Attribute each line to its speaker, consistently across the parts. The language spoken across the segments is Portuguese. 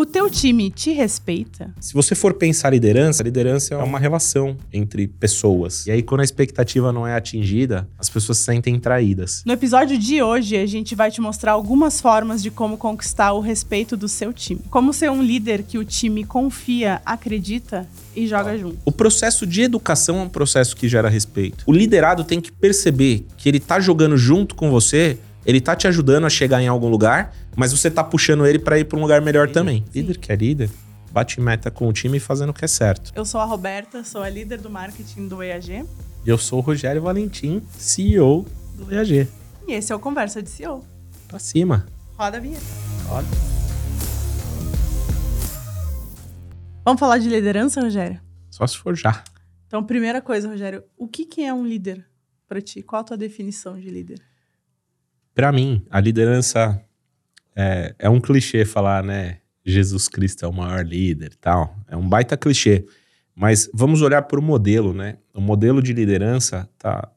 Speaker 1: O teu time te respeita?
Speaker 2: Se você for pensar liderança, liderança é uma relação entre pessoas. E aí, quando a expectativa não é atingida, as pessoas se sentem traídas.
Speaker 1: No episódio de hoje, a gente vai te mostrar algumas formas de como conquistar o respeito do seu time. Como ser um líder que o time confia, acredita e joga junto.
Speaker 2: O processo de educação é um processo que gera respeito. O liderado tem que perceber que ele tá jogando junto com você ele tá te ajudando a chegar em algum lugar, mas você tá puxando ele para ir para um lugar melhor Sim. também. Sim. Líder que é líder, bate meta com o time fazendo o que é certo.
Speaker 1: Eu sou a Roberta, sou a líder do marketing do EAG.
Speaker 2: E eu sou o Rogério Valentim, CEO do EAG.
Speaker 1: E esse é o Conversa de CEO.
Speaker 2: Pra cima.
Speaker 1: Roda a vinheta.
Speaker 2: Roda.
Speaker 1: Vamos falar de liderança, Rogério?
Speaker 2: Só se for já.
Speaker 1: Então, primeira coisa, Rogério, o que, que é um líder para ti? Qual a tua definição de líder?
Speaker 2: Para mim, a liderança é, é, um clichê falar, né? Jesus Cristo é o maior líder tal. É um baita clichê. Mas vamos olhar para o modelo, né? O modelo de liderança está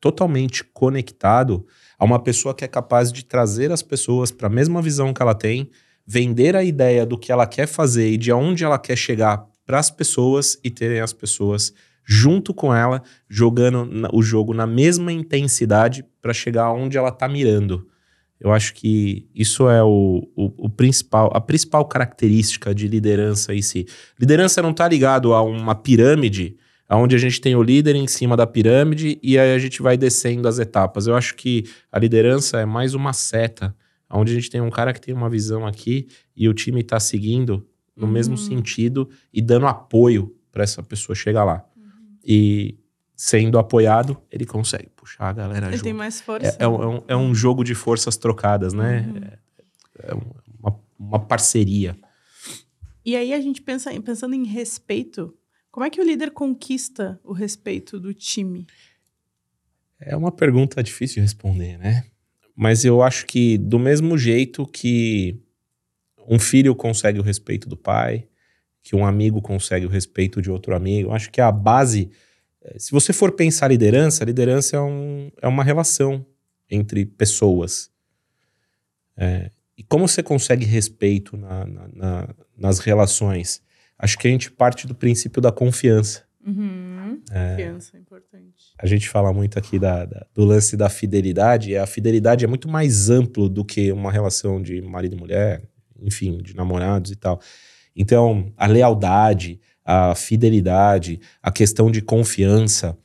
Speaker 2: totalmente conectado a uma pessoa que é capaz de trazer as pessoas para a mesma visão que ela tem, vender a ideia do que ela quer fazer e de onde ela quer chegar para as pessoas e terem as pessoas junto com ela, jogando o jogo na mesma intensidade para chegar onde ela está mirando. Eu acho que isso é o, o, o, principal, a principal característica de liderança em si. Liderança não está ligado a uma pirâmide, onde a gente tem o líder em cima da pirâmide e aí a gente vai descendo as etapas. Eu acho que a liderança é mais uma seta, onde a gente tem um cara que tem uma visão aqui e o time está seguindo no uhum. mesmo sentido e dando apoio para essa pessoa chegar lá. E sendo apoiado, ele consegue puxar a galera
Speaker 1: ele
Speaker 2: junto.
Speaker 1: tem mais força.
Speaker 2: É, é, um, é um jogo de forças trocadas, né? Uhum. É, é uma, uma, parceria.
Speaker 1: E aí a gente pensa, pensando em respeito, como é que o líder conquista o respeito do time?
Speaker 2: É uma pergunta difícil de responder, né? Mas eu acho que do mesmo jeito que um filho consegue o respeito do pai, que um amigo consegue o respeito de outro amigo. Acho que a base, se você for pensar liderança, liderança é, um, é uma relação entre pessoas. É, e como você consegue respeito na, na, na, nas relações? Acho que a gente parte do princípio da confiança.
Speaker 1: Uhum. É, confiança é importante.
Speaker 2: A gente fala muito aqui da, da, do lance da fidelidade, e a fidelidade é muito mais amplo do que uma relação de marido e mulher, enfim, de namorados e tal. Então, a lealdade, a fidelidade, a questão de confiança,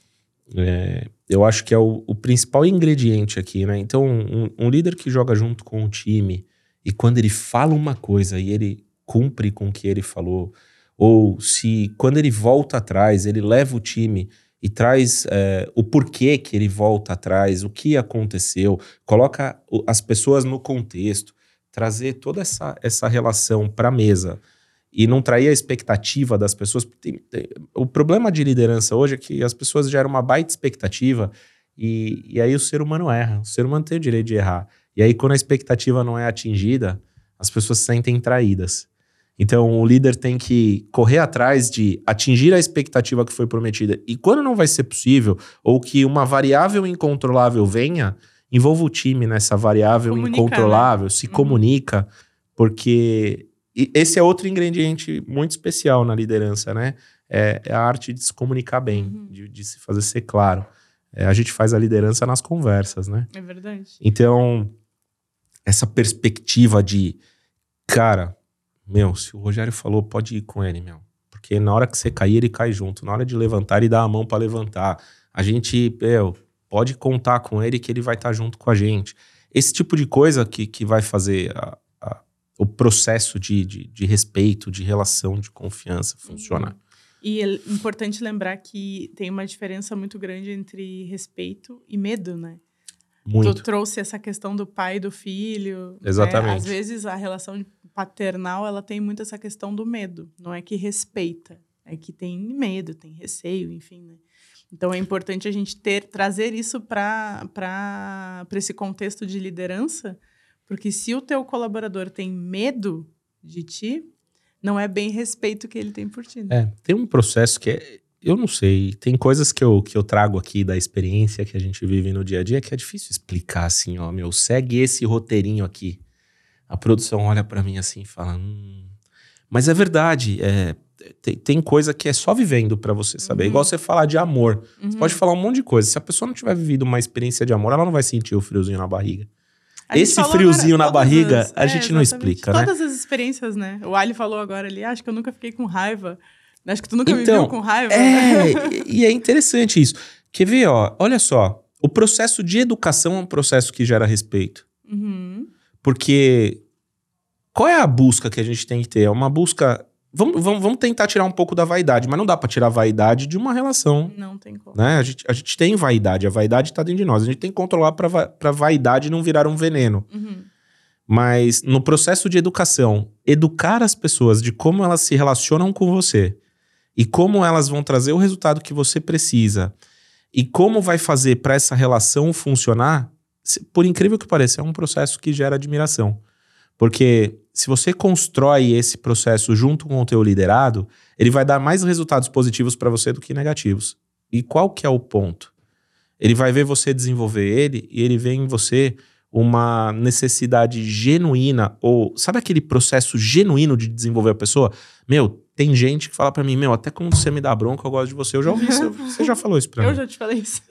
Speaker 2: é, eu acho que é o, o, principal ingrediente aqui, né? Então, um, um, líder que joga junto com o time e quando ele fala uma coisa e ele cumpre com o que ele falou, ou se quando ele volta atrás, ele leva o time e traz é, o porquê que ele volta atrás, o que aconteceu, coloca as pessoas no contexto, trazer toda essa, essa relação para a mesa e não trair a expectativa das pessoas. O problema de liderança hoje é que as pessoas geram uma baita expectativa e, e aí o ser humano erra. O ser humano tem o direito de errar. E aí, quando a expectativa não é atingida, as pessoas se sentem traídas. Então, o líder tem que correr atrás de atingir a expectativa que foi prometida. E quando não vai ser possível, ou que uma variável incontrolável venha, envolva o time nessa variável né? incontrolável, né? se uhum. comunica, porque e esse é outro ingrediente muito especial na liderança, né? É, é a arte de se comunicar bem, uhum. de, de, se fazer ser claro. É, a gente faz a liderança nas conversas, né?
Speaker 1: É verdade.
Speaker 2: Então, essa perspectiva de, cara, meu, se o Rogério falou, pode ir com ele, meu. Porque na hora que você cair, ele cai junto. Na hora de levantar, ele dá a mão para levantar. A gente, meu, pode contar com ele que ele vai estar tá junto com a gente. Esse tipo de coisa que, que vai fazer a, o processo de, de, de, respeito, de relação, de confiança funcionar. Uhum.
Speaker 1: E é importante lembrar que tem uma diferença muito grande entre respeito e medo, né?
Speaker 2: Muito.
Speaker 1: Tu trouxe essa questão do pai e do filho.
Speaker 2: Exatamente.
Speaker 1: Né? Às vezes a relação paternal ela tem muito essa questão do medo. Não é que respeita, é que tem medo, tem receio, enfim, né? Então é importante a gente ter trazer isso para esse contexto de liderança, porque se o teu colaborador tem medo de ti, não é bem respeito que ele tem por ti.
Speaker 2: Né? É, tem um processo que é, eu não sei, tem coisas que eu, que eu trago aqui da experiência que a gente vive no dia a dia que é difícil explicar assim, ó, meu, segue esse roteirinho aqui. A produção olha para mim assim e fala, hum, Mas é verdade, é, tem, tem coisa que é só vivendo para você saber.
Speaker 1: Uhum.
Speaker 2: Igual você falar de amor.
Speaker 1: Uhum.
Speaker 2: Você pode falar um monte de coisa. Se a pessoa não tiver vivido uma experiência de amor, ela não vai sentir o friozinho na barriga. Esse friozinho na barriga,
Speaker 1: todas
Speaker 2: a gente não explica, né?
Speaker 1: Todas as experiências, né? O Ali falou agora ali, "Ah, acho que eu nunca fiquei com raiva. Acho que tu nunca
Speaker 2: Então,
Speaker 1: me viu com raiva.
Speaker 2: É, e- e é interessante isso. Quer ver, ó? Olha só. O processo de educação é um processo que gera respeito.
Speaker 1: Uhum.
Speaker 2: Porque qual é a busca que a gente tem que ter? É uma busca. Vamos, vamos, vamos tentar tirar um pouco da vaidade, mas não dá pra tirar a vaidade de uma relação.
Speaker 1: Não tem como.
Speaker 2: Né? A, gente, a gente tem vaidade, a vaidade tá dentro de nós. A gente tem que controlar pra, va pra vaidade não virar um veneno.
Speaker 1: Uhum.
Speaker 2: Mas no processo de educação, educar as pessoas de como elas se relacionam com você e como elas vão trazer o resultado que você precisa e como vai fazer para essa relação funcionar, por incrível que pareça, é um processo que gera admiração. Porque se você constrói esse processo junto com o teu liderado, ele vai dar mais resultados positivos para você do que negativos. E qual que é o ponto? Ele vai ver você desenvolver ele e ele vê em você uma necessidade genuína ou sabe aquele processo genuíno de desenvolver a pessoa? Meu, tem gente que fala pra mim, meu, até quando você me dá bronca, eu gosto de você. Eu já ouvi isso, você já falou isso pra
Speaker 1: Eu
Speaker 2: mim.
Speaker 1: já te falei isso.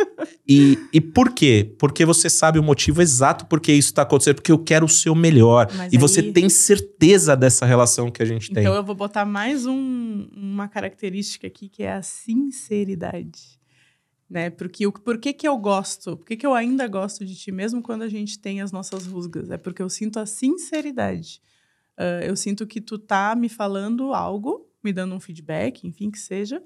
Speaker 2: E, e por quê? Porque você sabe o motivo exato por que isso tá acontecendo, porque eu quero o seu melhor.
Speaker 1: Mas
Speaker 2: e você
Speaker 1: aí-
Speaker 2: tem certeza dessa relação que a gente tem.
Speaker 1: Então eu vou botar mais um- uma característica aqui que é a sinceridade. Né? Porque o por que, que eu gosto? Por que, que eu ainda gosto de ti, mesmo quando a gente tem as nossas rusgas? É porque eu sinto a sinceridade. Ah, eu sinto que tu tá me falando algo, me dando um feedback, enfim, que seja,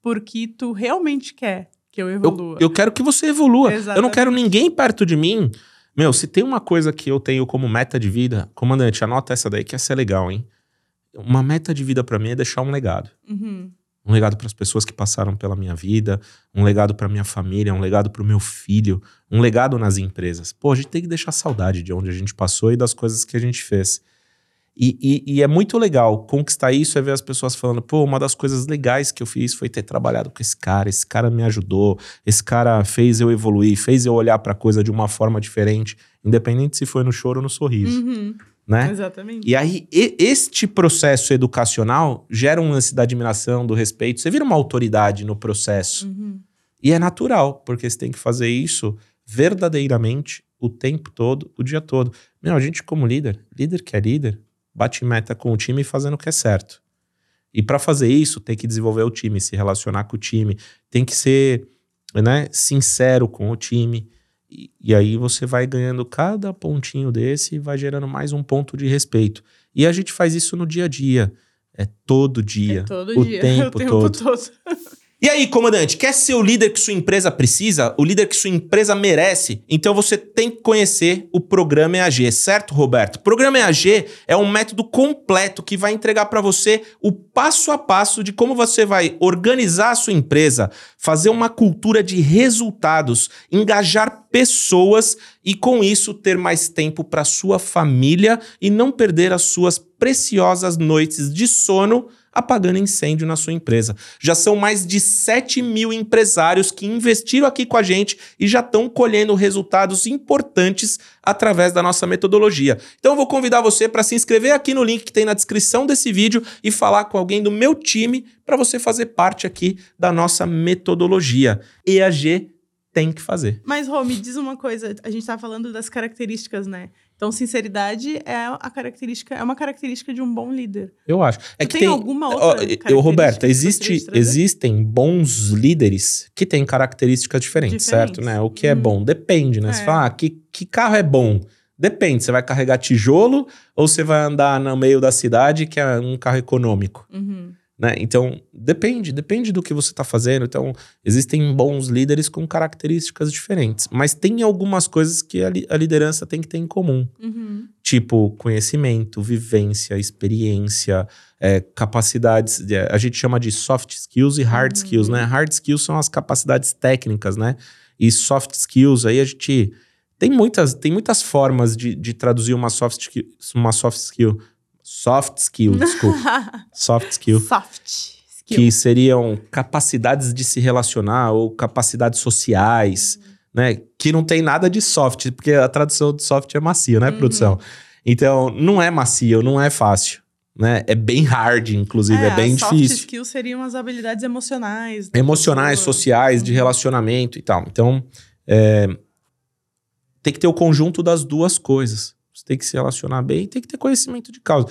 Speaker 1: porque tu realmente quer que eu evolua.
Speaker 2: Eu, eu quero que você evolua. Eu não
Speaker 1: Exatamente.
Speaker 2: quero ninguém perto de mim. Meu, se tem uma coisa que eu tenho como meta de vida, comandante, anota essa daí que essa é legal, hein? Uma meta de vida pra mim é deixar um legado.
Speaker 1: Uhum.
Speaker 2: Um legado para as pessoas que passaram pela minha vida, um legado para minha família, um legado para o meu filho, um legado nas empresas. Pô, a gente tem que deixar saudade de onde a gente passou e das coisas que a gente fez. E, e- e é muito legal conquistar isso é ver as pessoas falando, pô, uma das coisas legais que eu fiz foi ter trabalhado com esse cara, esse cara me ajudou, esse cara fez eu evoluir, fez eu olhar para a coisa de uma forma diferente, independente se foi no choro ou no sorriso,
Speaker 1: Uhum.
Speaker 2: né?
Speaker 1: Exatamente.
Speaker 2: E aí, e- este processo educacional gera um lance da admiração, do respeito. Você vira uma autoridade no processo.
Speaker 1: Uhum.
Speaker 2: E é natural, porque você tem que fazer isso verdadeiramente o tempo todo, o dia todo. Meu, a gente, como líder, líder que é líder, bate meta com o time fazendo o que é certo. E para fazer isso, tem que desenvolver o time, se relacionar com o time, tem que ser né, sincero com o time. E, e aí você vai ganhando cada pontinho desse e vai gerando mais um ponto de respeito. E a gente faz isso no dia a dia. É todo dia.
Speaker 1: É todo
Speaker 2: o
Speaker 1: dia,
Speaker 2: tempo
Speaker 1: o tempo
Speaker 2: todo.
Speaker 1: todo.
Speaker 2: E aí, comandante, quer ser o líder que sua empresa precisa? O líder que sua empresa merece? Então você tem que conhecer o Programa EAG, certo, Roberto? O Programa EAG é um método completo que vai entregar para você o passo a passo de como você vai organizar a sua empresa, fazer uma cultura de resultados, engajar pessoas e com isso ter mais tempo para sua família e não perder as suas preciosas noites de sono apagando incêndio na sua empresa. Já são mais de 7 mil empresários que investiram aqui com a gente e já estão colhendo resultados importantes através da nossa metodologia. Então eu vou convidar você para se inscrever aqui no link que tem na descrição desse vídeo e falar com alguém do meu time para você fazer parte aqui da nossa metodologia. EAG tem que fazer.
Speaker 1: Mas, Rô, me diz uma coisa. A gente tá falando das características, né? Então, sinceridade é a característica, é uma característica de um bom líder.
Speaker 2: Eu acho. É
Speaker 1: Tu
Speaker 2: que
Speaker 1: tem
Speaker 2: tem
Speaker 1: alguma outra
Speaker 2: eu, Roberta,
Speaker 1: você
Speaker 2: existe, existem bons líderes que têm características diferentes,
Speaker 1: Diferentes.
Speaker 2: certo? Né? O que é
Speaker 1: Uhum.
Speaker 2: bom depende, né? Você
Speaker 1: É.
Speaker 2: fala, ah, que, que carro é bom? Depende, você vai carregar tijolo ou você vai andar no meio da cidade, que é um carro econômico,
Speaker 1: Uhum.
Speaker 2: Né? Então, depende, depende do que você está fazendo. Então, existem bons líderes com características diferentes, mas tem algumas coisas que a, li- a liderança tem que ter em comum.
Speaker 1: Uhum.
Speaker 2: Tipo, conhecimento, vivência, experiência, é, capacidades. de- a gente chama de soft skills e hard
Speaker 1: Uhum.
Speaker 2: skills, né? Hard skills são as capacidades técnicas, né? E soft skills, aí a gente. Tem muitas, tem muitas formas de, de traduzir uma soft, uma soft skill. Soft skill, desculpa. soft skill.
Speaker 1: Soft skill.
Speaker 2: Que seriam capacidades de se relacionar ou capacidades sociais, né? Que não tem nada de soft, porque a tradução de soft é macio, né,
Speaker 1: Uhum.
Speaker 2: produção? Então, não é macio, não é fácil. né? É bem hard, inclusive, é, é bem
Speaker 1: soft
Speaker 2: difícil.
Speaker 1: Soft skills seriam as habilidades emocionais.
Speaker 2: Emocionais, pessoa. sociais, de uhum. relacionamento e tal. Então, é, tem que ter o conjunto das duas coisas. Você tem que se relacionar bem e tem que ter conhecimento de causa.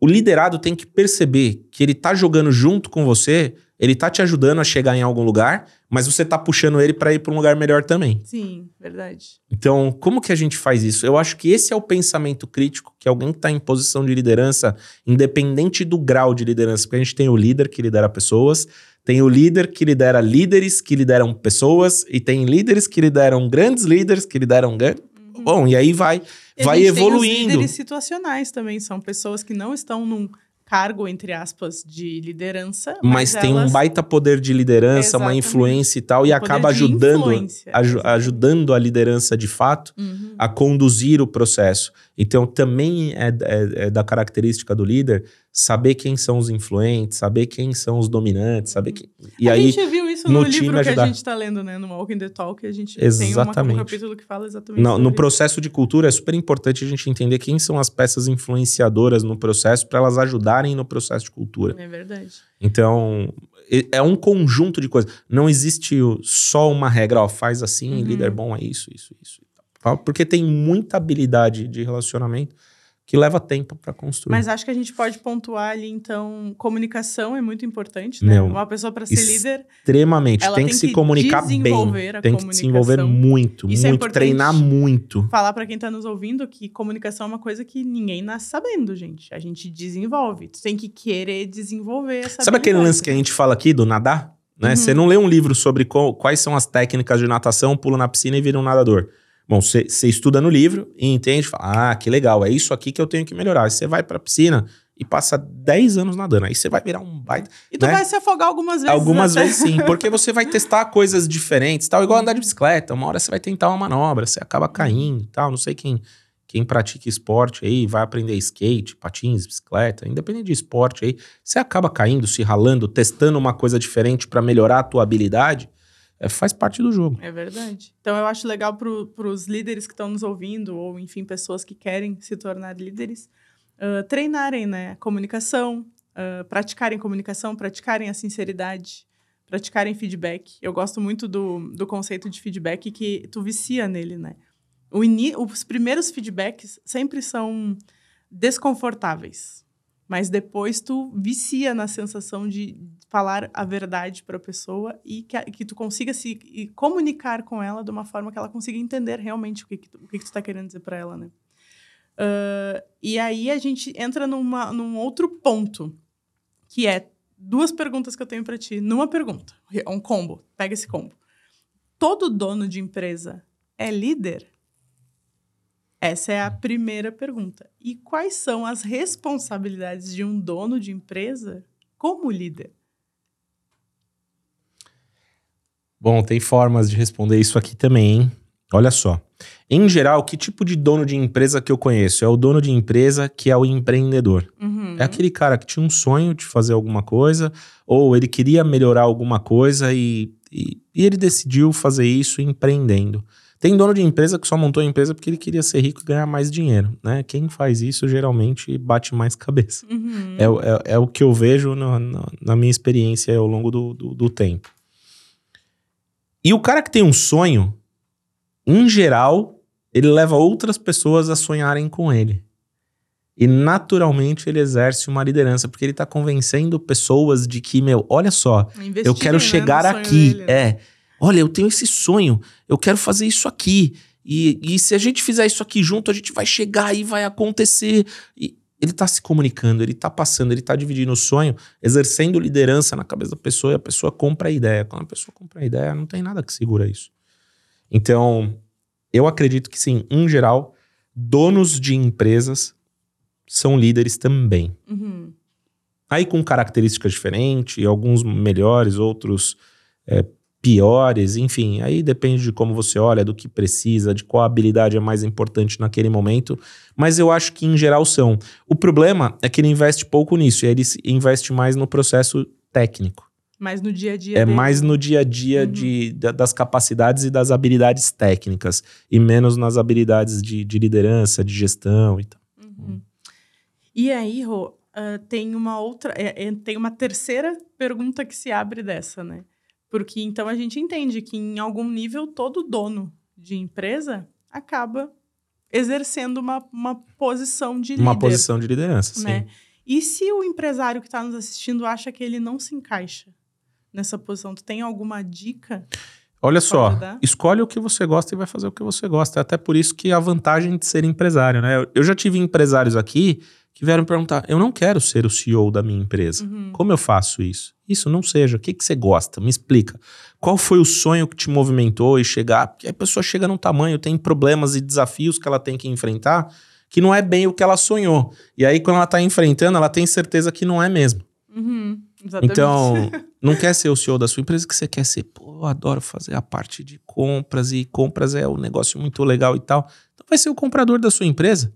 Speaker 2: O liderado tem que perceber que ele tá jogando junto com você, ele tá te ajudando a chegar em algum lugar, mas você tá puxando ele para ir para um lugar melhor também.
Speaker 1: Sim, verdade.
Speaker 2: Então, como que a gente faz isso? Eu acho que esse é o pensamento crítico que alguém que está em posição de liderança, independente do grau de liderança, porque a gente tem o líder que lidera pessoas, tem o líder que lidera líderes que lideram pessoas, e tem líderes que lideram grandes líderes que lideram grandes. Uhum. Bom, e aí vai e vai evoluindo. Tem os
Speaker 1: líderes situacionais também, são pessoas que não estão num cargo, entre aspas, de liderança.
Speaker 2: Mas, mas tem elas... um baita poder de liderança, Exatamente. uma influência e tal, e acaba ajudando, aj ajudando a liderança de fato uhum. a conduzir o processo. Então, também é, é, é, da característica do líder saber quem são os influentes, saber quem são os dominantes, saber quem...
Speaker 1: E a aí, gente viu isso no, no livro que ajudar. a gente está lendo, né? No Walking the Talk, a gente exatamente. tem uma, um capítulo que fala exatamente
Speaker 2: no, no processo de cultura, é super importante a gente entender quem são as peças influenciadoras no processo para elas ajudarem no processo de cultura.
Speaker 1: É verdade.
Speaker 2: Então, é um conjunto de coisas. Não existe só uma regra, ó, faz assim, uhum. líder bom é isso, isso, isso. Porque tem muita habilidade de relacionamento que leva tempo para construir.
Speaker 1: Mas acho que a gente pode pontuar ali, então, comunicação é muito importante, né? Meu, Uma pessoa para ser líder.
Speaker 2: Extremamente. Tem, tem, que se comunicar bem. Tem que se desenvolver muito, Isso é muito, é treinar muito.
Speaker 1: Falar para quem está nos ouvindo que comunicação é uma coisa que ninguém nasce sabendo, gente. A gente desenvolve. Tu tem que querer desenvolver essa
Speaker 2: Sabe aquele lance que a gente fala aqui do nadar? Né? Uhum. Você não lê um livro sobre qual, quais são as técnicas de natação, pula na piscina e vira um nadador. Bom, você estuda no livro e entende, fala, ah, que legal, é isso aqui que eu tenho que melhorar. Aí você vai pra piscina e passa 10 anos nadando. Aí você vai virar um baita.
Speaker 1: E tu né? vai se afogar algumas vezes.
Speaker 2: Algumas até. vezes sim, porque você vai testar coisas diferentes, tal, igual andar de bicicleta. Uma hora você vai tentar uma manobra, você acaba caindo tal. Não sei quem, quem pratica esporte aí, vai aprender skate, patins, bicicleta, independente de esporte aí, você acaba caindo, se ralando, testando uma coisa diferente para melhorar a tua habilidade é, faz parte do jogo.
Speaker 1: É verdade. Então eu acho legal para os líderes que estão nos ouvindo, ou enfim, pessoas que querem se tornar líderes, uh, treinarem né? comunicação, uh, praticarem comunicação, praticarem a sinceridade, praticarem feedback. Eu gosto muito do, do conceito de feedback que tu vicia nele, né? Os primeiros feedbacks sempre são desconfortáveis, mas depois tu vicia na sensação de falar a verdade para a pessoa e que, que tu consiga se comunicar com ela de uma forma que ela consiga entender realmente o que, que tu, o que, que tu está querendo dizer para ela, né? Uh, e aí a gente entra numa, num outro ponto, que é duas perguntas que eu tenho para ti. Numa pergunta, um combo, pega esse combo. Todo dono de empresa é líder? Essa é a primeira pergunta. E quais são as responsabilidades de um dono de empresa como líder?
Speaker 2: Bom, tem formas de responder isso aqui também, hein? Olha só. Em geral, que tipo de dono de empresa que eu conheço? É o dono de empresa que é o empreendedor. Uhum. É aquele cara que tinha um sonho de fazer alguma coisa, ou ele queria melhorar alguma coisa e, e, e ele decidiu fazer isso empreendendo. Tem dono de empresa que só montou a empresa porque ele queria ser rico e ganhar mais dinheiro, né? Quem faz isso geralmente bate mais cabeça. Uhum. É, é, é, o que eu vejo na, na, na minha experiência ao longo do, do, do tempo. E o cara que tem um sonho, em geral, ele leva outras pessoas a sonharem com ele. E naturalmente ele exerce uma liderança, porque ele tá convencendo pessoas de que, meu, olha só, Investir, eu quero né, chegar aqui. Dele, né? É, olha, eu tenho esse sonho, eu quero fazer isso aqui. E, e se a gente fizer isso aqui junto, a gente vai chegar e vai acontecer. E, ele está se comunicando, ele está passando, ele está dividindo o sonho, exercendo liderança na cabeça da pessoa e a pessoa compra a ideia. Quando a pessoa compra a ideia, não tem nada que segura isso. Então, eu acredito que sim, em geral, donos de empresas são líderes também. Uhum. Aí com características diferentes, alguns melhores, outros é, piores, enfim, aí depende de como você olha, do que precisa, de qual habilidade é mais importante naquele momento, mas eu acho que em geral são. O problema é que ele investe pouco nisso, e ele investe mais no processo técnico.
Speaker 1: Mais no dia a dia.
Speaker 2: É dele. mais no dia a dia uhum. de, das capacidades e das habilidades técnicas, e menos nas habilidades de, de liderança, de gestão e tal.
Speaker 1: Uhum. E aí, Rô, uh, tem uma outra, é, é, tem uma terceira pergunta que se abre dessa, né? Porque então a gente entende que em algum nível todo dono de empresa acaba exercendo uma, uma posição de líder.
Speaker 2: Uma posição de liderança,
Speaker 1: né?
Speaker 2: sim.
Speaker 1: E se o empresário que está nos assistindo acha que ele não se encaixa nessa posição, tu tem alguma dica?
Speaker 2: Olha só, escolhe o que você gosta e vai fazer o que você gosta. É até por isso que a vantagem de ser empresário, né? Eu já tive empresários aqui que vieram perguntar: eu não quero ser o CEO da minha empresa. Uhum. Como eu faço isso? Isso não seja. O que, que você gosta? Me explica. Qual foi o sonho que te movimentou e chegar? Porque a pessoa chega num tamanho, tem problemas e desafios que ela tem que enfrentar que não é bem o que ela sonhou. E aí, quando ela está enfrentando, ela tem certeza que não é mesmo.
Speaker 1: Uhum.
Speaker 2: Exatamente. Então, não quer ser o CEO da sua empresa, que você quer ser, pô, eu adoro fazer a parte de compras e compras é um negócio muito legal e tal. Então vai ser o comprador da sua empresa.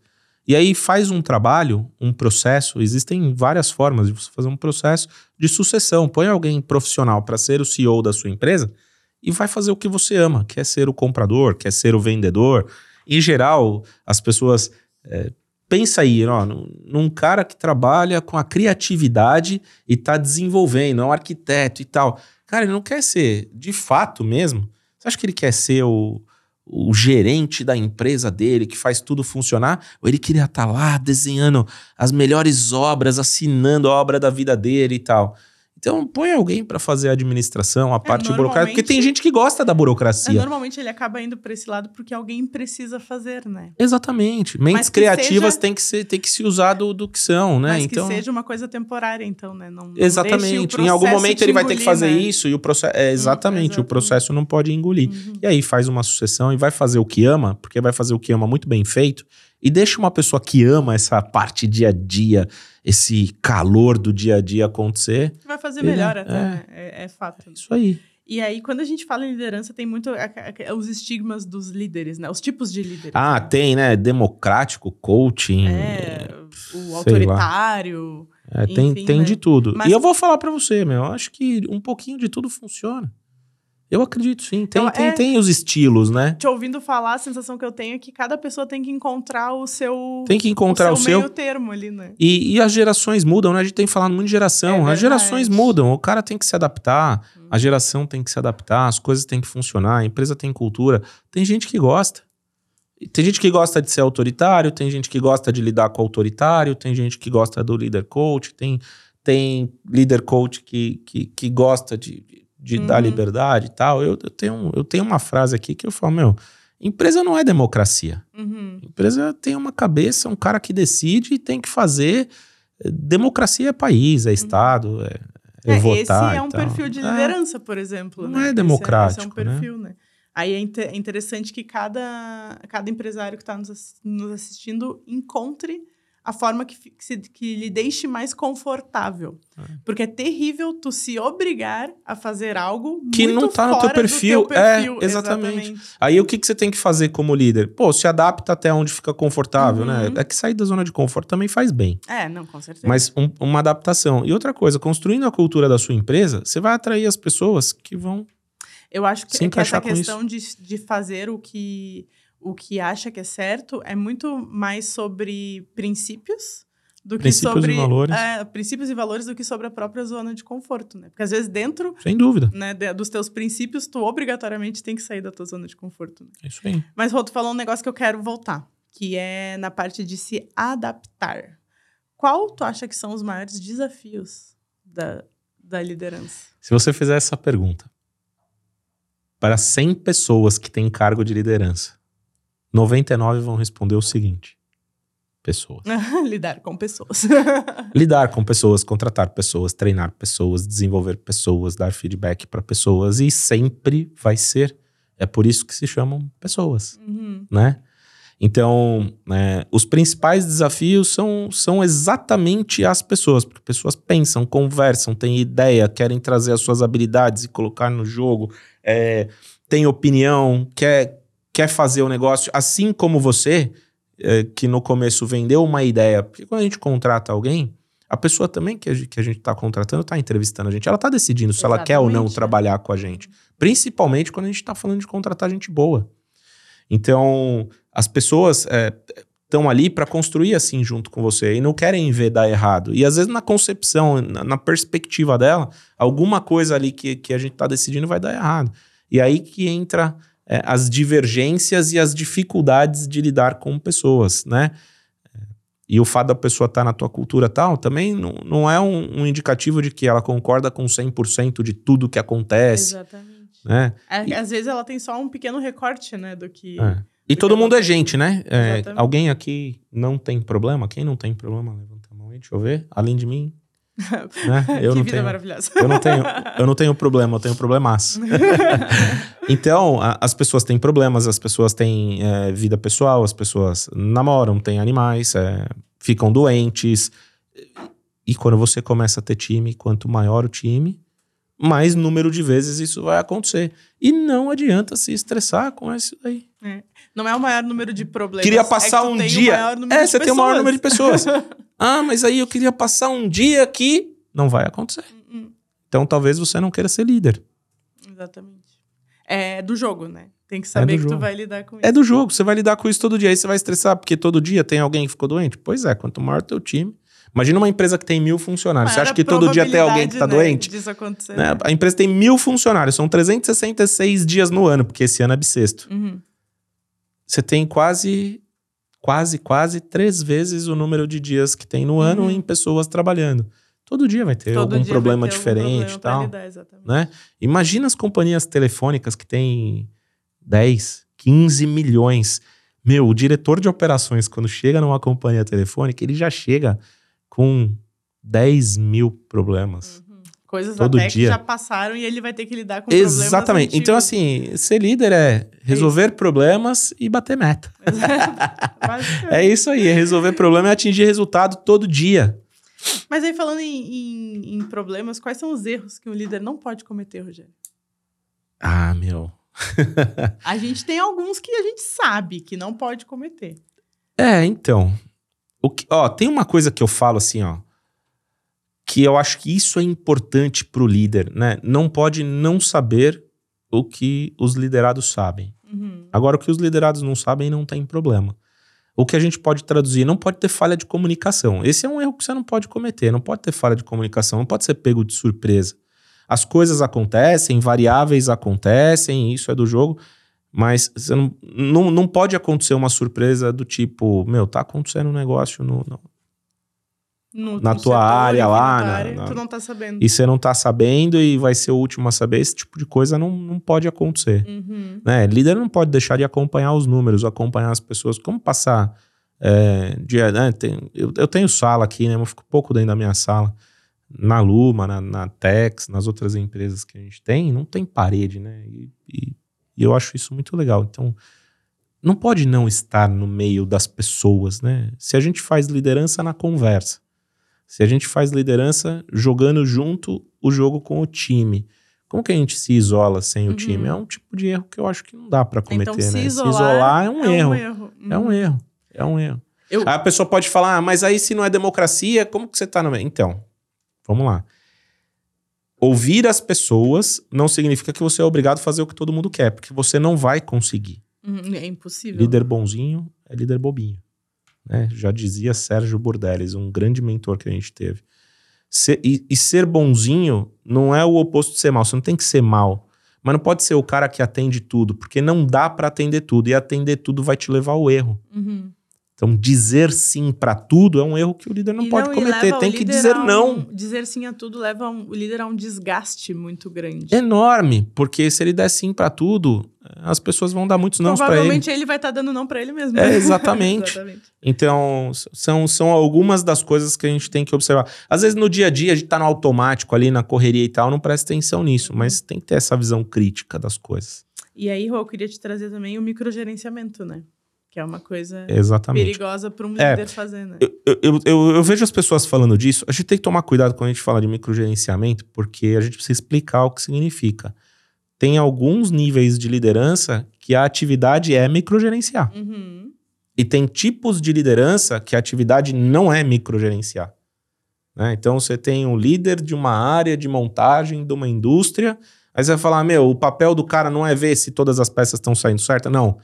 Speaker 2: E aí faz um trabalho, um processo, existem várias formas de você fazer um processo de sucessão. Põe alguém profissional para ser o CEO da sua empresa e vai fazer o que você ama, quer ser o comprador, quer ser o vendedor. Em geral, as pessoas é, pensa aí, ó, num, cara que trabalha com a criatividade e está desenvolvendo, é um arquiteto e tal. Cara, ele não quer ser, de fato mesmo, você acha que ele quer ser o, o gerente da empresa dele, que faz tudo funcionar? Ou ele queria estar tá lá desenhando as melhores obras, assinando a obra da vida dele e tal? Então, põe alguém para fazer a administração, a é, parte burocrática, porque tem gente que gosta da burocracia. É,
Speaker 1: normalmente ele acaba indo para esse lado porque alguém precisa fazer, né?
Speaker 2: Exatamente. Mentes criativas seja... têm que ser, tem que se usar do, do que são, né?
Speaker 1: Mas
Speaker 2: então...
Speaker 1: que seja uma coisa temporária, então, né? Não,
Speaker 2: exatamente. Em algum momento ele vai ter que fazer né? isso e o processo. É, exatamente, hum, o processo não pode engolir. Uhum. E aí faz uma sucessão e vai fazer o que ama, porque vai fazer o que ama muito bem feito e deixa uma pessoa que ama essa parte dia a dia, esse calor do dia a dia acontecer.
Speaker 1: Vai fazer melhor até, é, né? é, é fato.
Speaker 2: Isso aí.
Speaker 1: E aí, quando a gente fala em liderança, tem muito os estigmas dos líderes, né? Os tipos de líderes.
Speaker 2: Ah,
Speaker 1: né?
Speaker 2: tem, né? Democrático, coaching.
Speaker 1: É, o autoritário.
Speaker 2: É, tem, enfim, tem né? de tudo. Mas... E eu vou falar para você, meu, eu acho que um pouquinho de tudo funciona. Eu acredito, sim. Tem, então, tem, é, tem os estilos, né?
Speaker 1: Te ouvindo falar, a sensação que eu tenho é que cada pessoa tem que encontrar o seu.
Speaker 2: Tem que encontrar o seu.
Speaker 1: meio termo ali, né?
Speaker 2: E, e as gerações mudam, né? A gente tem falado muito de geração. É as gerações mudam. O cara tem que se adaptar, hum. a geração tem que se adaptar, as coisas têm que funcionar, a empresa tem cultura. Tem gente que gosta. Tem gente que gosta de ser autoritário, tem gente que gosta de lidar com autoritário, tem gente que gosta do líder coach, tem, tem líder coach que, que, que gosta de de uhum. dar liberdade e tal. Eu, eu, tenho, eu tenho uma frase aqui que eu falo, meu, empresa não é democracia.
Speaker 1: Uhum.
Speaker 2: Empresa tem uma cabeça, um cara que decide e tem que fazer. Democracia é país, é uhum. Estado, é, é, é votar.
Speaker 1: Esse é um perfil de é. liderança, é, por exemplo.
Speaker 2: Não
Speaker 1: né?
Speaker 2: é democrático.
Speaker 1: Esse é, esse é um né? perfil, né? né? Aí é, é interessante que cada, cada empresário que está nos, nos assistindo encontre a forma que, que, se, que lhe deixe mais confortável. É. Porque é terrível tu se obrigar a fazer algo
Speaker 2: que não
Speaker 1: está
Speaker 2: no teu perfil.
Speaker 1: teu perfil.
Speaker 2: É, exatamente. exatamente. Aí o que, que você tem que fazer como líder? Pô, se adapta até onde fica confortável, né? uhum. né? É que sair da zona de conforto também faz bem.
Speaker 1: É, não, com certeza.
Speaker 2: Mas um, uma adaptação. E outra coisa, construindo a cultura da sua empresa, você vai atrair as pessoas que vão.
Speaker 1: Eu acho que, que essa
Speaker 2: questão
Speaker 1: de, de fazer o que o que acha que é certo é muito mais sobre princípios do
Speaker 2: princípios
Speaker 1: que sobre
Speaker 2: e valores.
Speaker 1: É, princípios e valores do que sobre a própria zona de conforto, né? Porque às vezes dentro,
Speaker 2: sem dúvida,
Speaker 1: né, de, dos teus princípios, tu obrigatoriamente tem que sair da tua zona de conforto. Né?
Speaker 2: É isso aí.
Speaker 1: Mas Rô, tu falou um negócio que eu quero voltar, que é na parte de se adaptar. Qual tu acha que são os maiores desafios da, da liderança?
Speaker 2: Se você fizer essa pergunta para 100 pessoas que têm cargo de liderança, 99 vão responder o seguinte: pessoas.
Speaker 1: Lidar com pessoas.
Speaker 2: Lidar com pessoas, contratar pessoas, treinar pessoas, desenvolver pessoas, dar feedback para pessoas e sempre vai ser. É por isso que se chamam pessoas,
Speaker 1: uhum.
Speaker 2: né? Então, né, os principais desafios são, são exatamente as pessoas, porque pessoas pensam, conversam, têm ideia, querem trazer as suas habilidades e colocar no jogo, é, têm opinião, quer, quer fazer o negócio assim como você, é, que no começo vendeu uma ideia. Porque quando a gente contrata alguém, a pessoa também que a gente está contratando está entrevistando a gente. Ela está decidindo se Exatamente, ela quer ou não trabalhar com a gente. Principalmente quando a gente está falando de contratar gente boa. Então, as pessoas. É, estão ali para construir assim junto com você e não querem ver dar errado. E às vezes na concepção, na, na perspectiva dela, alguma coisa ali que, que a gente está decidindo vai dar errado. E aí que entra é, as divergências e as dificuldades de lidar com pessoas, né? E o fato da pessoa estar tá na tua cultura tal também não, não é um, um, indicativo de que ela concorda com 100% de tudo que acontece. Exatamente. Né?
Speaker 1: É, e, às vezes ela tem só um pequeno recorte, né, do que...
Speaker 2: É. E todo mundo é gente, né? É, alguém aqui não tem problema? Quem não tem problema, levanta a mão aí, deixa eu ver. Além de mim, né? Eu que não vida tenho, maravilhosa. Eu não tenho, eu não tenho problema, eu tenho problemas. então, a, as pessoas têm problemas, as pessoas têm é, vida pessoal, as pessoas namoram, têm animais, é, ficam doentes. E quando você começa a ter time, quanto maior o time, mais número de vezes isso vai acontecer. E não adianta se estressar com isso aí.
Speaker 1: É. Não é o maior número de problemas.
Speaker 2: Queria passar é um dia. é, você tem o maior número de pessoas. ah, mas aí eu queria passar um dia que não vai acontecer. Uh -uh. Então talvez você não queira ser líder.
Speaker 1: Exatamente. É do jogo, né? Tem que saber é que jogo. tu vai lidar com isso.
Speaker 2: É do jogo, você vai lidar com isso todo dia. Aí você vai estressar porque todo dia tem alguém que ficou doente? Pois é, quanto maior o teu time. Imagina uma empresa que tem mil funcionários. Maior você acha que todo dia tem alguém que está né, doente?
Speaker 1: Disso acontecer.
Speaker 2: Né? A empresa tem mil funcionários, são 366 dias no ano, porque esse ano é bissexto. Uhum você tem quase, quase, quase três vezes o número de dias que tem no uhum. ano em pessoas trabalhando. Todo dia vai ter Todo algum problema ter diferente e tal. Lidar, né? Imagina as companhias telefônicas que têm 10, 15 milhões. Meu, o diretor de operações, quando chega numa companhia telefônica, ele já chega com 10 mil problemas.
Speaker 1: Uhum. Coisas todo até dia. que já passaram e ele vai ter que lidar com
Speaker 2: Exatamente. Então, assim, ser líder é resolver é problemas e bater meta. é isso aí, é resolver problema e atingir resultado todo dia.
Speaker 1: Mas aí, falando em, em, em, problemas, quais são os erros que um líder não pode cometer, Rogério?
Speaker 2: Ah, meu.
Speaker 1: a gente tem alguns que a gente sabe que não pode cometer.
Speaker 2: É, então. O que, ó, tem uma coisa que eu falo assim, ó que eu acho que isso é importante para o líder, né? Não pode não saber o que os liderados sabem. Uhum. Agora, o que os liderados não sabem não tem problema. O que a gente pode traduzir, não pode ter falha de comunicação. Esse é um erro que você não pode cometer, não pode ter falha de comunicação, não pode ser pego de surpresa. As coisas acontecem, variáveis acontecem, isso é do jogo, mas não, não, não pode acontecer uma surpresa do tipo, meu, tá acontecendo um negócio no, no no, na no tua área lá. Na, área,
Speaker 1: na, tu não tá sabendo.
Speaker 2: E você não tá sabendo e vai ser o último a saber. Esse tipo de coisa não, não pode acontecer. Uhum. Né? Líder não pode deixar de acompanhar os números, acompanhar as pessoas. Como passar. É, dia, né? Tem, eu, eu, tenho sala aqui, né? Eu fico pouco dentro da minha sala. Na Luma, na, na Tex, nas outras empresas que a gente tem, não tem parede, né? E, e, e eu acho isso muito legal. Então, não pode não estar no meio das pessoas, né? Se a gente faz liderança na conversa, se a gente faz liderança jogando junto o jogo com o time, como que a gente se isola sem o uhum. time? É um tipo de erro que eu acho que não dá para cometer, então, se né? Isolar se isolar é um é erro. Um erro. Uhum. É um erro. É um erro. Eu... A pessoa pode falar, ah, mas aí se não é democracia, como que você tá no meio? Então, vamos lá. Ouvir as pessoas não significa que você é obrigado a fazer o que todo mundo quer, porque você não vai conseguir.
Speaker 1: Uhum, é impossível.
Speaker 2: Líder bonzinho é líder bobinho. Né? Já dizia Sérgio Bordeles, um grande mentor que a gente teve. Ser, e, e, ser bonzinho não é o oposto de ser mal. Você não tem que ser mal. Mas não pode ser o cara que atende tudo, porque não dá para atender tudo. E atender tudo vai te levar ao erro. Uhum. Então, dizer sim para tudo é um erro que o líder não e pode não, cometer. Tem que dizer um, não.
Speaker 1: Dizer sim a tudo leva um, o líder a um desgaste muito grande.
Speaker 2: Enorme, porque se ele der sim para tudo, as pessoas vão dar muitos não para ele.
Speaker 1: Provavelmente ele vai estar tá dando não para ele mesmo.
Speaker 2: É, exatamente. exatamente. Então, são, são algumas das coisas que a gente tem que observar. Às vezes, no dia a dia, a gente tá no automático ali, na correria e tal, não presta atenção nisso, mas tem que ter essa visão crítica das coisas.
Speaker 1: E aí, Rô, eu queria te trazer também o microgerenciamento, né? Que é uma coisa
Speaker 2: Exatamente.
Speaker 1: perigosa para um é, líder fazer, né?
Speaker 2: Eu, eu, eu, eu, vejo as pessoas falando disso. A gente tem que tomar cuidado quando a gente fala de microgerenciamento, porque a gente precisa explicar o que significa. Tem alguns níveis de liderança que a atividade é microgerenciar. Uhum. E tem tipos de liderança que a atividade não é microgerenciar. Né? Então você tem um líder de uma área de montagem de uma indústria. Aí você vai falar: meu, o papel do cara não é ver se todas as peças estão saindo certas. Não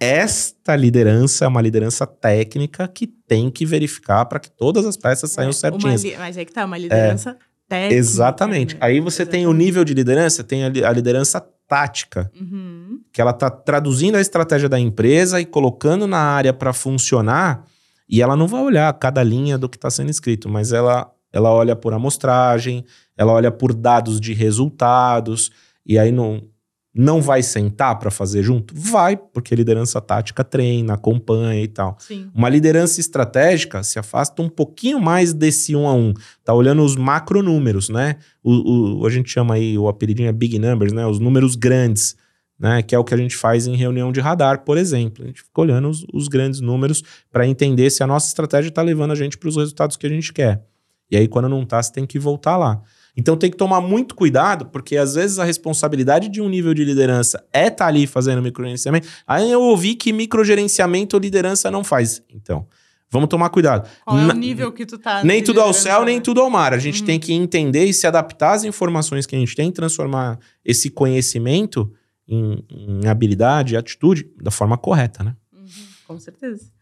Speaker 2: esta liderança é uma liderança técnica que tem que verificar para que todas as peças saiam
Speaker 1: É,
Speaker 2: certinhas.
Speaker 1: li- mas é que tá, uma liderança técnica.
Speaker 2: Exatamente.
Speaker 1: né?
Speaker 2: Aí você tem o
Speaker 1: Exatamente.
Speaker 2: nível de liderança, tem a, a liderança tática,
Speaker 1: Uhum.
Speaker 2: que ela tá traduzindo a estratégia da empresa e colocando na área para funcionar, e ela não vai olhar cada linha do que está sendo escrito, mas ela, ela olha por amostragem, ela olha por dados de resultados, e aí não, não vai sentar para fazer junto? Vai, porque liderança tática treina, acompanha e tal.
Speaker 1: Sim.
Speaker 2: Uma liderança estratégica se afasta um pouquinho mais desse um a um. Tá olhando os macronúmeros, né? O, o- a gente chama aí, o apelidinho é big numbers, né? Os números grandes, né? Que é o que a gente faz em reunião de radar, por exemplo. A gente fica olhando os, os grandes números para entender se a nossa estratégia está levando a gente para os resultados que a gente quer. E aí, quando não tá, você tem que voltar lá. Então tem que tomar muito cuidado, porque às vezes a responsabilidade de um nível de liderança é estar ali fazendo microgerenciamento. Aí eu ouvi que microgerenciamento liderança não faz. Então, vamos tomar cuidado.
Speaker 1: Qual é
Speaker 2: Na-
Speaker 1: o nível que tu tá?
Speaker 2: nem tudo ao céu, nem
Speaker 1: né?
Speaker 2: tudo ao mar. A gente
Speaker 1: Uhum.
Speaker 2: tem que entender e se adaptar às informações que a gente tem, transformar esse conhecimento em, em habilidade, atitude, da forma correta, né?
Speaker 1: Uhum, com certeza.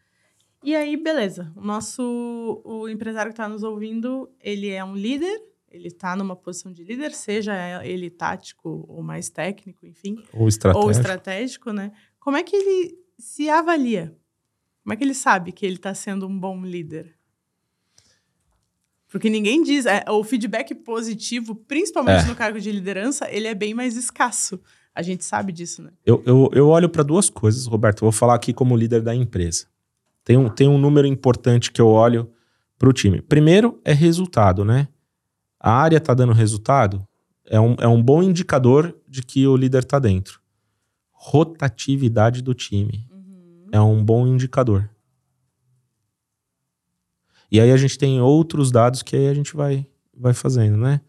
Speaker 1: E aí, beleza. O nosso o empresário que está nos ouvindo, ele é um líder, ele está numa posição de líder, seja ele tático ou mais técnico, enfim,
Speaker 2: Ou estratégia.
Speaker 1: ou estratégico, né? Como é que ele se avalia? Como é que ele sabe que ele está sendo um bom líder? Porque ninguém diz, é, o feedback positivo, principalmente
Speaker 2: É.
Speaker 1: no cargo de liderança, ele é bem mais escasso. A gente sabe disso, né?
Speaker 2: Eu, eu, eu olho para duas coisas, Roberto. Eu vou falar aqui como líder da empresa. Tem um, tem um número importante que eu olho para o time. Primeiro é resultado, né? A área está dando resultado, é um, é um bom indicador de que o líder está dentro. Rotatividade do time
Speaker 1: Uhum.
Speaker 2: é um bom indicador. E aí a gente tem outros dados que aí a gente vai, vai fazendo, né?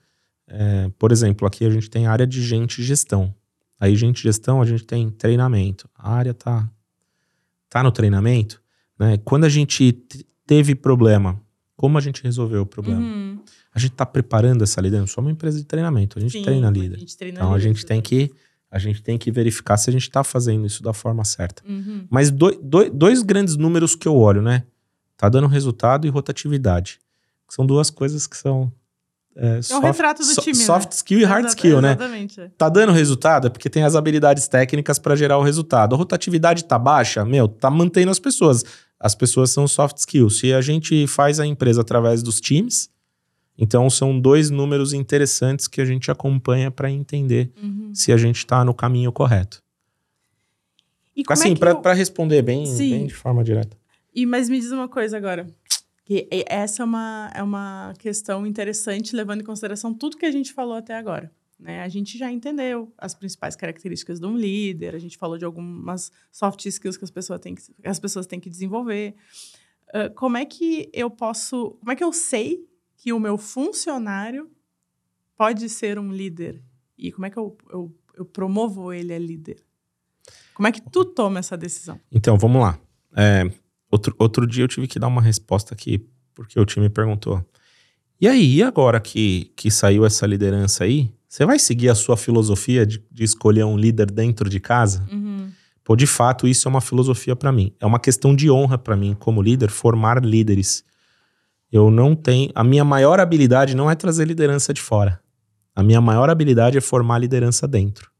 Speaker 2: É, por exemplo, aqui a gente tem área de gente e gestão. Aí, gente e gestão, a gente tem treinamento. A área tá, tá no treinamento, né? Quando a gente teve problema, como a gente resolveu o problema?
Speaker 1: Uhum.
Speaker 2: A gente tá preparando essa liderança. Somos uma empresa de treinamento, a gente
Speaker 1: Sim,
Speaker 2: treina líder.
Speaker 1: A gente treina
Speaker 2: Então a gente tem que a gente tem que verificar se a gente está fazendo isso da forma certa.
Speaker 1: Uhum.
Speaker 2: Mas doi- doi- dois grandes números que eu olho, né? Tá dando resultado e rotatividade. São duas coisas que são. É,
Speaker 1: É o retrato do
Speaker 2: so-
Speaker 1: time, né?
Speaker 2: Soft skill e hard
Speaker 1: Exata-
Speaker 2: skill, né?
Speaker 1: Exatamente. é.
Speaker 2: Tá dando resultado é porque tem as habilidades técnicas para gerar o resultado. A rotatividade tá baixa, meu, tá mantendo as pessoas. As pessoas são soft skills. Se a gente faz a empresa através dos times, então são dois números interessantes que a gente acompanha para entender
Speaker 1: Uhum.
Speaker 2: se a gente tá no caminho correto.
Speaker 1: E
Speaker 2: Assim,
Speaker 1: é
Speaker 2: pra
Speaker 1: eu-
Speaker 2: para responder bem, bem de forma direta.
Speaker 1: E, mas me diz uma coisa agora. Que essa é uma, é uma questão interessante, levando em consideração tudo que a gente falou até agora. Né? A gente já entendeu as principais características de um líder, a gente falou de algumas soft skills que as pessoas têm que, as pessoas têm que desenvolver. Ah, como é que eu posso. Como é que eu sei que o meu funcionário pode ser um líder? E como é que eu, eu, eu promovo ele a líder? Como é que tu toma essa decisão?
Speaker 2: Então, vamos lá. É, outro, outro dia eu tive que dar uma resposta aqui, porque o time perguntou. E aí, agora que, que saiu essa liderança aí, você vai seguir a sua filosofia de, de escolher um líder dentro de casa?
Speaker 1: Uhum.
Speaker 2: Pô, de fato, isso é uma filosofia para mim. É uma questão de honra para mim, como líder, formar líderes. Eu não tenho. A minha maior habilidade não é trazer liderança de fora. A minha maior habilidade é formar liderança dentro.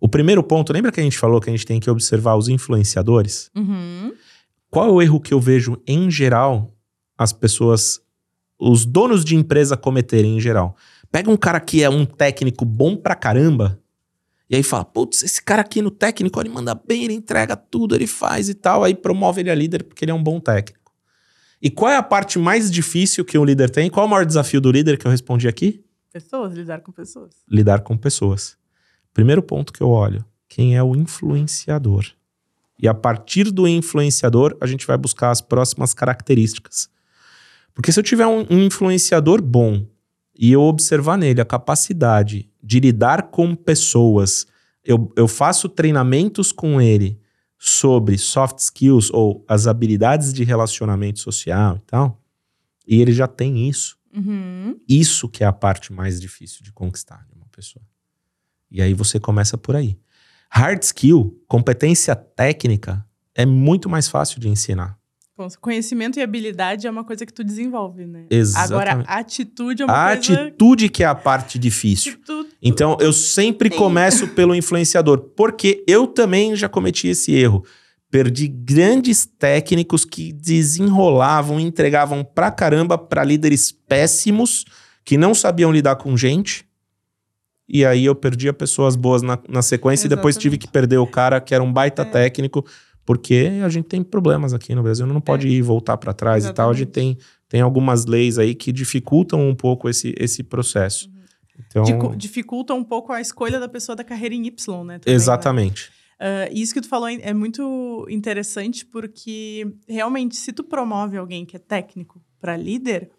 Speaker 2: O primeiro ponto, lembra que a gente falou que a gente tem que observar os influenciadores?
Speaker 1: Uhum.
Speaker 2: Qual é o erro que eu vejo em geral as pessoas, os donos de empresa cometerem em geral? Pega um cara que é um técnico bom pra caramba e aí fala, putz, esse cara aqui no técnico, ele manda bem, ele entrega tudo, ele faz e tal, aí promove ele a líder porque ele é um bom técnico. E qual é a parte mais difícil que um líder tem? Qual é o maior desafio do líder que eu respondi aqui?
Speaker 1: Pessoas, lidar com pessoas.
Speaker 2: lidar com pessoas. Primeiro ponto que eu olho, quem é o influenciador? E a partir do influenciador, a gente vai buscar as próximas características. Porque se eu tiver um, um influenciador bom e eu observar nele a capacidade de lidar com pessoas, eu, eu faço treinamentos com ele sobre soft skills ou as habilidades de relacionamento social e tal, e ele já tem isso.
Speaker 1: Uhum.
Speaker 2: Isso que é a parte mais difícil de conquistar de uma pessoa. E aí você começa por aí. Hard skill, competência técnica, é muito mais fácil de ensinar.
Speaker 1: Conhecimento e habilidade é uma coisa que tu desenvolve, né?
Speaker 2: Exatamente.
Speaker 1: Agora, atitude é uma
Speaker 2: a
Speaker 1: coisa...
Speaker 2: atitude que é a parte difícil.
Speaker 1: Tu,
Speaker 2: então, eu sempre
Speaker 1: Tem.
Speaker 2: começo pelo influenciador, porque eu também já cometi esse erro. Perdi grandes técnicos que desenrolavam, entregavam pra caramba pra líderes péssimos, que não sabiam lidar com gente. E aí eu perdia pessoas boas na, na sequência e depois tive
Speaker 1: Exatamente.
Speaker 2: que perder o cara que era um baita
Speaker 1: É.
Speaker 2: técnico, porque a gente tem problemas aqui no Brasil, não pode ir voltar pra trás e tal. A gente tem, tem algumas leis aí que dificultam um pouco esse, esse processo. Então,
Speaker 1: dicu- dificulta um pouco a escolha da pessoa da carreira em Y, né? também, né?
Speaker 2: exatamente.
Speaker 1: Ah, isso que tu falou é é muito interessante porque realmente se tu promove alguém que é técnico para líder,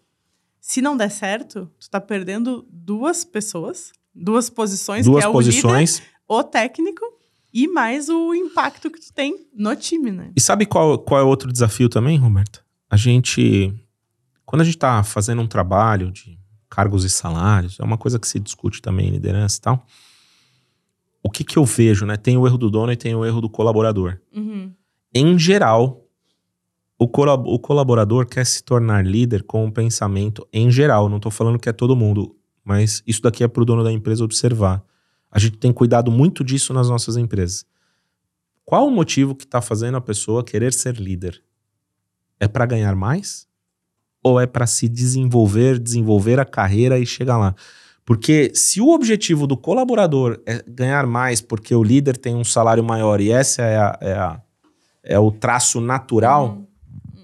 Speaker 1: se não der certo, tu tá perdendo duas pessoas, duas posições,
Speaker 2: Duas
Speaker 1: que é o líder,
Speaker 2: posições.
Speaker 1: o técnico e mais o impacto que tu tem no time, né?
Speaker 2: E sabe qual, qual é outro desafio também, Roberto? A gente, quando a gente está fazendo um trabalho de cargos e salários, é uma coisa que se discute também em liderança e tal. O que, que eu vejo, né? Tem o erro do dono e tem o erro do colaborador.
Speaker 1: Uhum.
Speaker 2: Em geral, o, colab- o colaborador quer se tornar líder com um pensamento em geral. Não estou falando que é todo mundo, mas isso daqui é para o dono da empresa observar. A gente tem cuidado muito disso nas nossas empresas. Qual o motivo que está fazendo a pessoa querer ser líder? É para ganhar mais? Ou é para se desenvolver, desenvolver a carreira e chegar lá? Porque se o objetivo do colaborador é ganhar mais porque o líder tem um salário maior e essa é, a- é a- é o traço natural,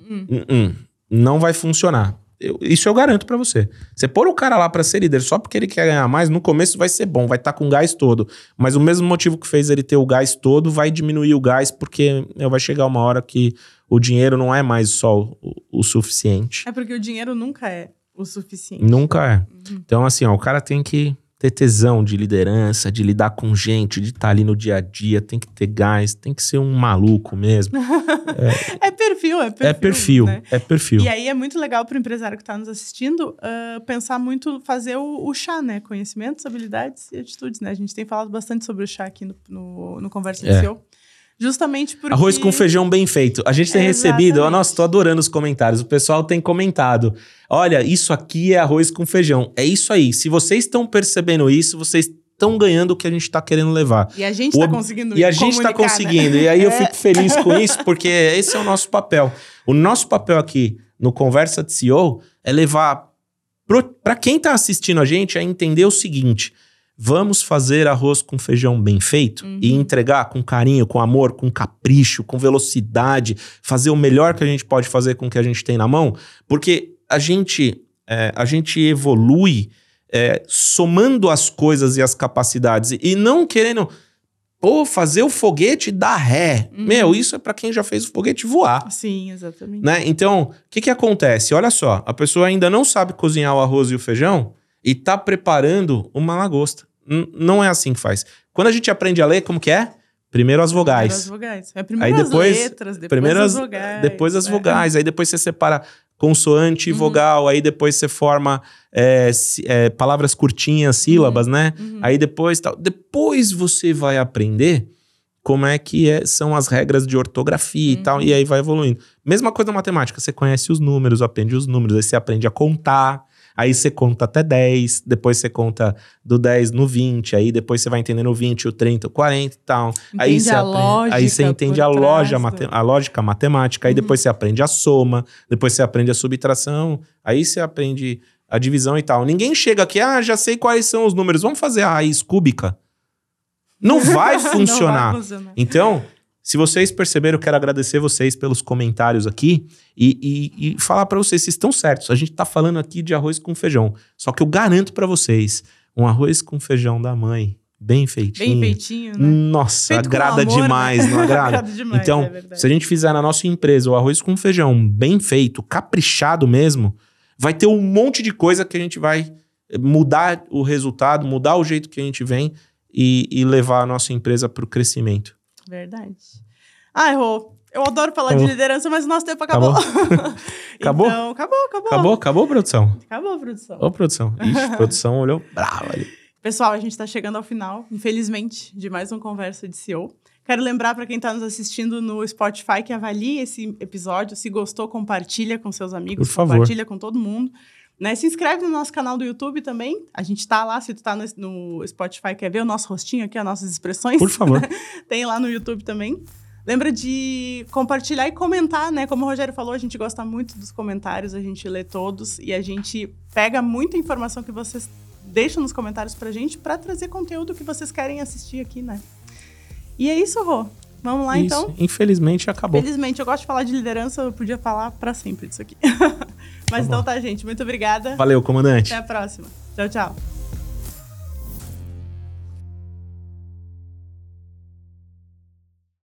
Speaker 1: Uhum.
Speaker 2: hum, hum, não vai funcionar. Eu- isso eu garanto pra você. Você pôr o cara lá pra ser líder só porque ele quer ganhar mais, no começo vai ser bom, vai estar com gás todo. Mas o mesmo motivo que fez ele ter o gás todo vai diminuir o gás porque vai chegar uma hora que o dinheiro não é mais só o, o suficiente.
Speaker 1: É porque o dinheiro nunca é o suficiente.
Speaker 2: Nunca é.
Speaker 1: Uhum.
Speaker 2: Então, assim, ó, o cara tem que ter tesão de liderança, de lidar com gente, de estar ali no dia a dia, tem que ter gás, tem que ser um maluco mesmo.
Speaker 1: É perfil, é perfil.
Speaker 2: é perfil,
Speaker 1: né?
Speaker 2: é perfil.
Speaker 1: E aí é muito legal para o empresário que está nos assistindo ah, pensar muito, fazer o, o chá, né? Conhecimentos, habilidades e atitudes, né? A gente tem falado bastante sobre o chá aqui no, no, no Conversa
Speaker 2: É.
Speaker 1: Iniciou. Justamente porque...
Speaker 2: Arroz com feijão bem feito. A gente tem recebido, ó,
Speaker 1: Exatamente.
Speaker 2: nossa, tô adorando os comentários. O pessoal tem comentado. Olha, isso aqui é arroz com feijão. É isso aí. Se vocês estão percebendo isso, vocês estão ganhando o que a gente tá querendo levar.
Speaker 1: E a gente está conseguindo
Speaker 2: E a gente tá
Speaker 1: comunicar, né?
Speaker 2: conseguindo. E aí eu
Speaker 1: É.
Speaker 2: fico feliz com isso, porque esse é o nosso papel. O nosso papel aqui no Conversa de CEO é levar para quem tá assistindo a gente a entender o seguinte: vamos fazer arroz com feijão bem feito
Speaker 1: Uhum.
Speaker 2: e entregar com carinho, com amor, com capricho, com velocidade, fazer o melhor que a gente pode fazer com o que a gente tem na mão, porque a gente é, a gente evolui é, somando as coisas e as capacidades e não querendo pô, fazer o foguete dar ré.
Speaker 1: Uhum.
Speaker 2: Meu, isso é para quem já fez o foguete voar.
Speaker 1: Sim, exatamente.
Speaker 2: Né? Então, o que, que acontece? Olha só, a pessoa ainda não sabe cozinhar o arroz e o feijão e tá preparando uma lagosta. N- não é assim que faz. Quando a gente aprende a ler, como que é? Primeiro as
Speaker 1: Primeiro
Speaker 2: vogais.
Speaker 1: as vogais. É primeiro
Speaker 2: Aí
Speaker 1: as
Speaker 2: depois-
Speaker 1: letras, depois
Speaker 2: primeiro
Speaker 1: as
Speaker 2: as-
Speaker 1: vogais.
Speaker 2: Depois as
Speaker 1: é.
Speaker 2: vogais. Aí depois você separa consoante e
Speaker 1: Uhum.
Speaker 2: vogal. Aí depois você forma é, é, palavras curtinhas, sílabas, né?
Speaker 1: Uhum.
Speaker 2: Aí depois tal. Depois você vai aprender como é que é- são as regras de ortografia e
Speaker 1: Uhum.
Speaker 2: tal, e aí vai evoluindo. Mesma coisa na matemática, você conhece os números, aprende os números, aí você aprende a contar, aí você conta até 10, depois você conta do 10 no 20, aí depois você vai entendendo o 20, o 30, o 40 e tal. aí
Speaker 1: Entende
Speaker 2: você
Speaker 1: a
Speaker 2: aprende,
Speaker 1: lógica
Speaker 2: aí você entende a, loja, a lógica matemática, aí
Speaker 1: Uhum.
Speaker 2: depois você aprende a soma, depois você aprende a subtração, aí você aprende a divisão e tal. Ninguém chega aqui, ah, já sei quais são os números, vamos fazer a raiz cúbica. Não vai funcionar.
Speaker 1: Não vai funcionar.
Speaker 2: Então, se vocês perceberam, eu quero agradecer vocês pelos comentários aqui e, e- e falar pra vocês, vocês estão certos. A gente tá falando aqui de arroz com feijão. Só que eu garanto pra vocês, um arroz com feijão da mãe, bem feitinho.
Speaker 1: Bem feitinho, né?
Speaker 2: Nossa,
Speaker 1: Feito
Speaker 2: agrada
Speaker 1: amor, né?
Speaker 2: demais, não agrada?
Speaker 1: Agrada demais,
Speaker 2: então,
Speaker 1: é
Speaker 2: se a gente fizer na nossa empresa o arroz com feijão bem feito, caprichado mesmo, vai ter um monte de coisa que a gente vai mudar o resultado, mudar o jeito que a gente vem e, e levar a nossa empresa para o crescimento.
Speaker 1: Verdade. Ai, Rô, eu adoro falar
Speaker 2: Acabou.
Speaker 1: de liderança, mas o nosso tempo acabou.
Speaker 2: Acabou?
Speaker 1: Então, acabou, acabou.
Speaker 2: Acabou? Acabou, produção?
Speaker 1: Acabou, produção.
Speaker 2: Ô, produção. Ixi, produção olhou brava ali.
Speaker 1: Pessoal, a gente está chegando ao final, infelizmente, de mais um Conversa de CEO. Quero lembrar para quem está nos assistindo no Spotify que avalie esse episódio. Se gostou, compartilha com seus amigos,
Speaker 2: Por favor.
Speaker 1: compartilha com todo mundo. Né? Se inscreve no nosso canal do YouTube também. A gente está lá, se tu está no, no Spotify quer ver o nosso rostinho aqui, as nossas expressões.
Speaker 2: Por favor.
Speaker 1: Tem lá no YouTube também. Lembra de compartilhar e comentar, né? Como o Rogério falou, a gente gosta muito dos comentários, a gente lê todos e a gente pega muita informação que vocês deixam nos comentários pra gente para trazer conteúdo que vocês querem assistir aqui, né? E é isso, Rô. Vamos lá,
Speaker 2: Isso.
Speaker 1: então.
Speaker 2: Infelizmente acabou.
Speaker 1: Felizmente, eu gosto de falar de liderança, eu podia falar para sempre disso aqui. Mas
Speaker 2: Tá
Speaker 1: então tá, gente. Muito obrigada.
Speaker 2: Valeu, comandante.
Speaker 1: Até a próxima. Tchau, tchau.